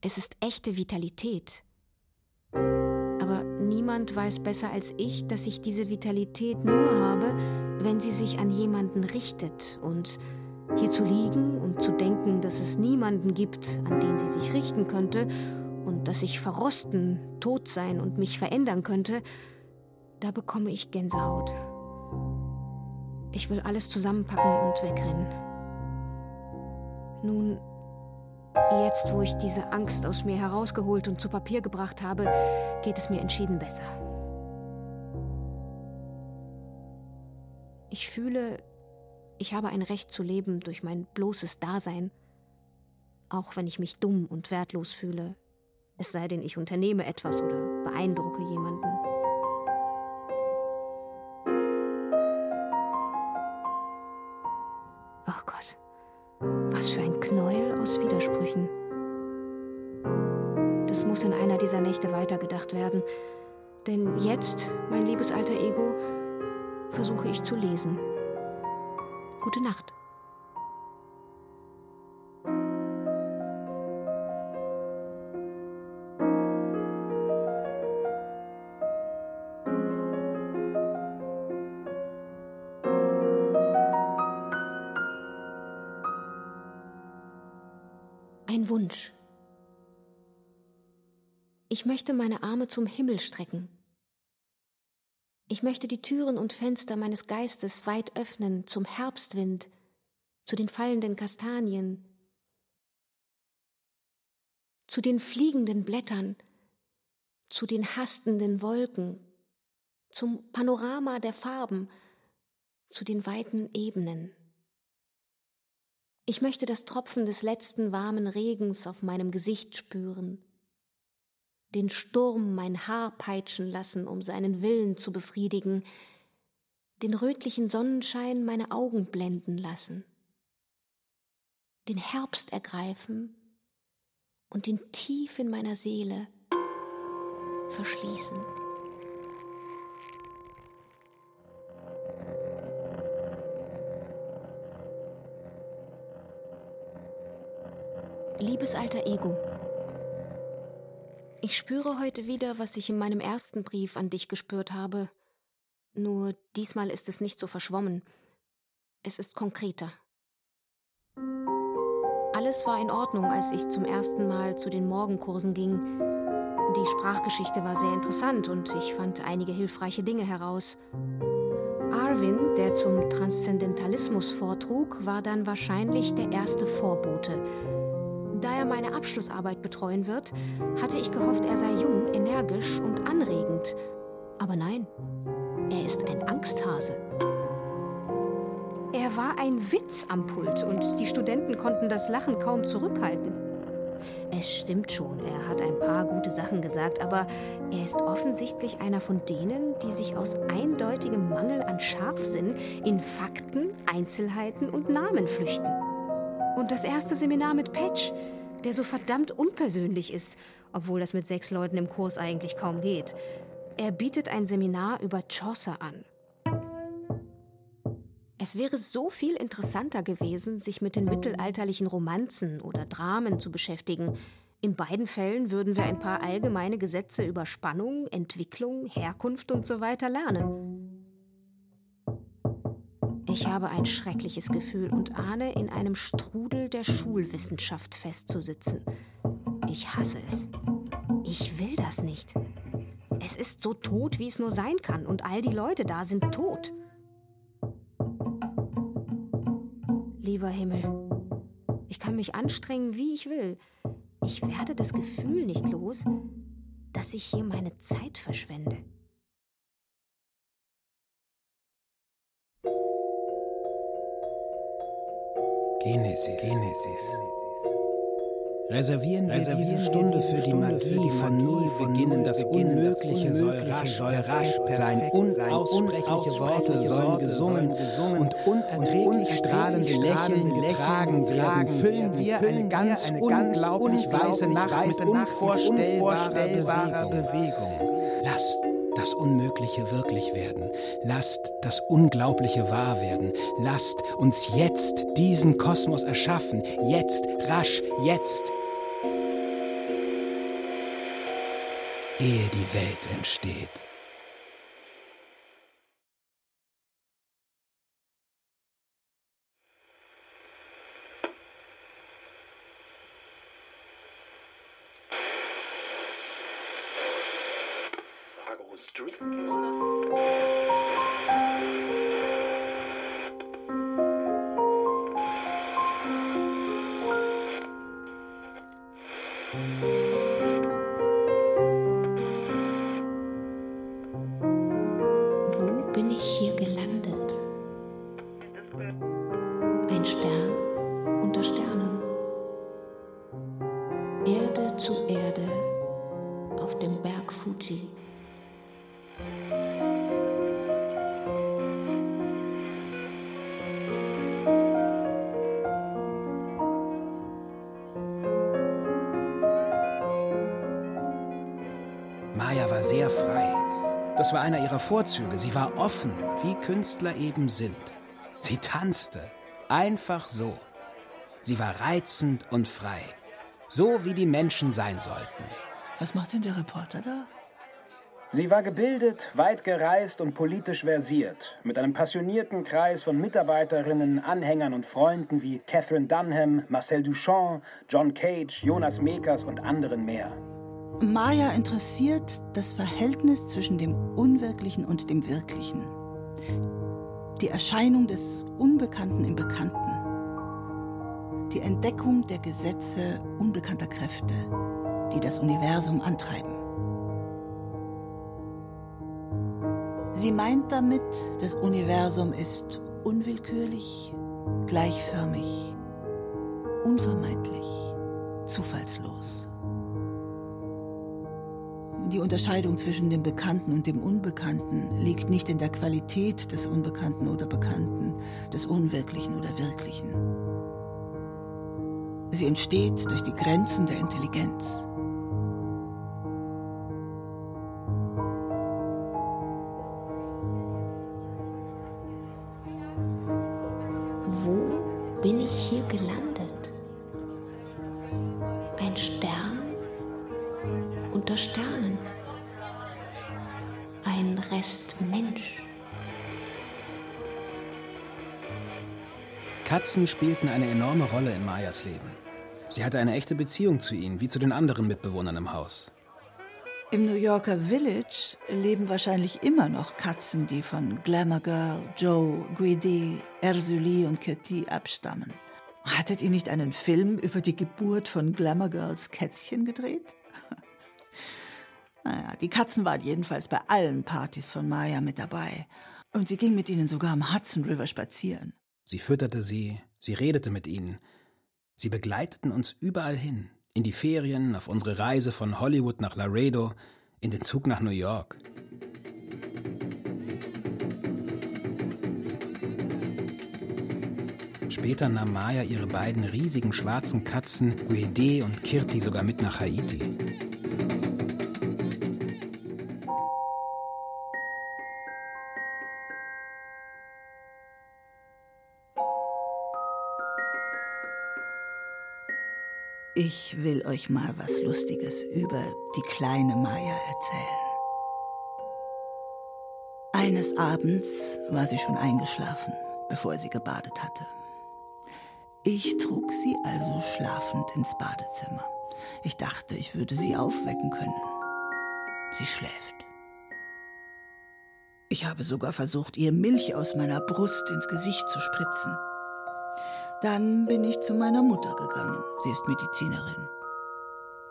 Speaker 3: es ist echte Vitalität. Aber niemand weiß besser als ich, dass ich diese Vitalität nur habe, wenn sie sich an jemanden richtet und hier zu liegen und zu denken, dass es niemanden gibt, an den sie sich richten könnte und dass ich verrosten, tot sein und mich verändern könnte, da bekomme ich Gänsehaut. Ich will alles zusammenpacken und wegrennen. Nun, jetzt wo ich diese Angst aus mir herausgeholt und zu Papier gebracht habe, geht es mir entschieden besser. Ich fühle, ich habe ein Recht zu leben durch mein bloßes Dasein, auch wenn ich mich dumm und wertlos fühle, es sei denn, ich unternehme etwas oder beeindrucke jemanden. Oh Gott, was für ein Knäuel aus Widersprüchen. Das muss in einer dieser Nächte weitergedacht werden, denn jetzt, mein liebes alter Ego, versuche ich zu lesen. Gute Nacht. Ein Wunsch. Ich möchte meine Arme zum Himmel strecken ich möchte die Türen und Fenster meines Geistes weit öffnen zum Herbstwind, zu den fallenden Kastanien, zu den fliegenden Blättern, zu den hastenden Wolken, zum Panorama der Farben, zu den weiten Ebenen. Ich möchte das Tropfen des letzten warmen Regens auf meinem Gesicht spüren, den Sturm mein Haar peitschen lassen, um seinen Willen zu befriedigen, den rötlichen Sonnenschein meine Augen blenden lassen, den Herbst ergreifen und ihn tief in meiner Seele verschließen. Liebes alter Ego, ich spüre heute wieder, was ich in meinem ersten Brief an dich gespürt habe. Nur diesmal ist es nicht so verschwommen. Es ist konkreter. Alles war in Ordnung, als ich zum ersten Mal zu den Morgenkursen ging. Die Sprachgeschichte war sehr interessant und ich fand einige hilfreiche Dinge heraus. Arvin, der zum Transzendentalismus vortrug, war dann wahrscheinlich der erste Vorbote. Da er meine Abschlussarbeit betreuen wird, hatte ich gehofft, er sei jung, energisch und anregend. Aber nein, er ist ein Angsthase. Er war ein Witz am Pult und die Studenten konnten das Lachen kaum zurückhalten. Es stimmt schon, er hat ein paar gute Sachen gesagt, aber er ist offensichtlich einer von denen, die sich aus eindeutigem Mangel an Scharfsinn in Fakten, Einzelheiten und Namen flüchten. Und das erste Seminar mit Patch, der so verdammt unpersönlich ist, obwohl das mit sechs Leuten im Kurs eigentlich kaum geht. Er bietet ein Seminar über Chaucer an. Es wäre so viel interessanter gewesen, sich mit den mittelalterlichen Romanzen oder Dramen zu beschäftigen. In beiden Fällen würden wir ein paar allgemeine Gesetze über Spannung, Entwicklung, Herkunft und so weiter lernen. Ich habe ein schreckliches Gefühl und ahne, in einem Strudel der Schulwissenschaft festzusitzen. Ich hasse es. Ich will das nicht. Es ist so tot, wie es nur sein kann, und all die Leute da sind tot. Lieber Himmel, ich kann mich anstrengen, wie ich will. Ich werde das Gefühl nicht los, dass ich hier meine Zeit verschwende.
Speaker 10: Genesis. Reservieren wir diese Stunde für die Magie von Null beginnen. Das Unmögliche soll rasch perfekt sein. Unaussprechliche Worte sollen gesungen und unerträglich strahlende Lächeln getragen werden. Füllen wir eine ganz unglaublich weiße Nacht mit unvorstellbarer Bewegung. Lasst das Unmögliche wirklich werden. Lasst das Unglaubliche wahr werden. Lasst uns jetzt diesen Kosmos erschaffen. Jetzt, rasch, jetzt. ehe die Welt entsteht. Maya war sehr frei. Das war einer ihrer Vorzüge. Sie war offen, wie Künstler eben sind. Sie tanzte. Einfach so. Sie war reizend und frei. So wie die Menschen sein sollten.
Speaker 5: Was macht denn der Reporter da?
Speaker 11: Sie war gebildet, weit gereist und politisch versiert, mit einem passionierten Kreis von Mitarbeiterinnen, Anhängern und Freunden wie Catherine Dunham, Marcel Duchamp, John Cage, Jonas Mekas und anderen mehr.
Speaker 5: Maya interessiert das Verhältnis zwischen dem Unwirklichen und dem Wirklichen. Die Erscheinung des Unbekannten im Bekannten. Die Entdeckung der Gesetze unbekannter Kräfte, die das Universum antreiben. Sie meint damit, das Universum ist unwillkürlich, gleichförmig, unvermeidlich, zufallslos. Die Unterscheidung zwischen dem Bekannten und dem Unbekannten liegt nicht in der Qualität des Unbekannten oder Bekannten, des Unwirklichen oder Wirklichen. Sie entsteht durch die Grenzen der Intelligenz.
Speaker 10: Katzen spielten eine enorme Rolle in Mayas Leben. Sie hatte eine echte Beziehung zu ihnen, wie zu den anderen Mitbewohnern im Haus.
Speaker 5: Im New Yorker Village leben wahrscheinlich immer noch Katzen, die von Glamour Girl, Joe, Guidi, Ersuli und Kitty abstammen. Hattet ihr nicht einen Film über die Geburt von Glamour Girls Kätzchen gedreht? naja, die Katzen waren jedenfalls bei allen Partys von Maya mit dabei. Und sie ging mit ihnen sogar am Hudson River spazieren.
Speaker 10: Sie fütterte sie, sie redete mit ihnen. Sie begleiteten uns überall hin, In die Ferien, auf unsere Reise von Hollywood nach Laredo, in den Zug nach New York. Später nahm Maya ihre beiden riesigen schwarzen Katzen, Guede und Kirti, sogar mit nach Haiti.
Speaker 5: Ich will euch mal was Lustiges über die kleine Maya erzählen. Eines Abends war sie schon eingeschlafen, bevor sie gebadet hatte. Ich trug sie also schlafend ins Badezimmer. Ich dachte, ich würde sie aufwecken können. Sie schläft. Ich habe sogar versucht, ihr Milch aus meiner Brust ins Gesicht zu spritzen. Dann bin ich zu meiner Mutter gegangen. Sie ist Medizinerin.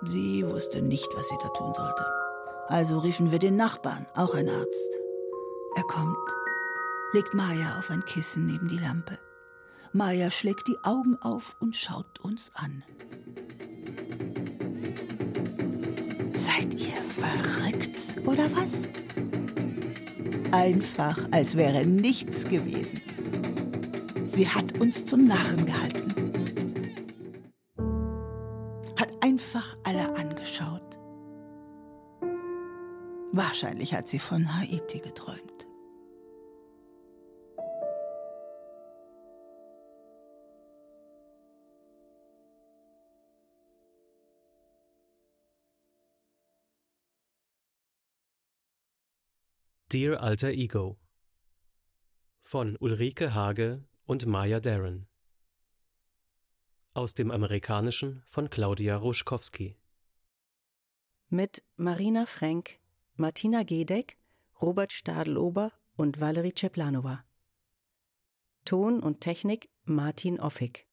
Speaker 5: Sie wusste nicht, was sie da tun sollte. Also riefen wir den Nachbarn, auch ein Arzt. Er kommt, legt Maya auf ein Kissen neben die Lampe. Maya schlägt die Augen auf und schaut uns an. Seid ihr verrückt oder was? Einfach, als wäre nichts gewesen. Sie hat uns zum Narren gehalten. Hat einfach alle angeschaut. Wahrscheinlich hat sie von Haiti geträumt.
Speaker 12: Dear Alter Ego von Ulrike Hage und Maya Darren. Aus dem Amerikanischen von Claudia Ruschkowski.
Speaker 2: Mit Marina Frank, Martina Gedeck, Robert Stadelober und Valerie Ceplanova. Ton und Technik Martin Offig.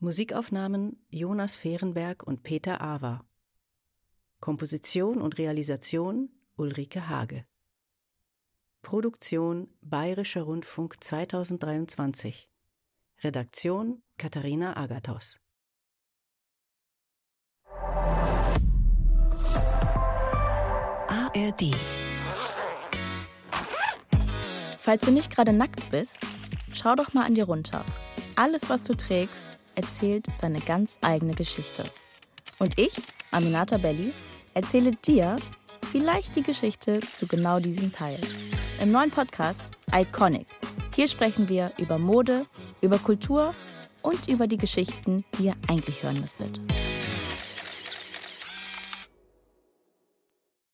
Speaker 2: Musikaufnahmen Jonas Fehrenberg und Peter Awa. Komposition und Realisation Ulrike Hage. Produktion Bayerischer Rundfunk 2023. Redaktion Katharina Agathos.
Speaker 13: ARD. Falls du nicht gerade nackt bist, schau doch mal an dir runter. Alles, was du trägst, erzählt seine ganz eigene Geschichte. Und ich, Aminata Belli, erzähle dir vielleicht die Geschichte zu genau diesem Teil. Im neuen Podcast Iconic. Hier sprechen wir über Mode, über Kultur und über die Geschichten, die ihr eigentlich hören müsstet.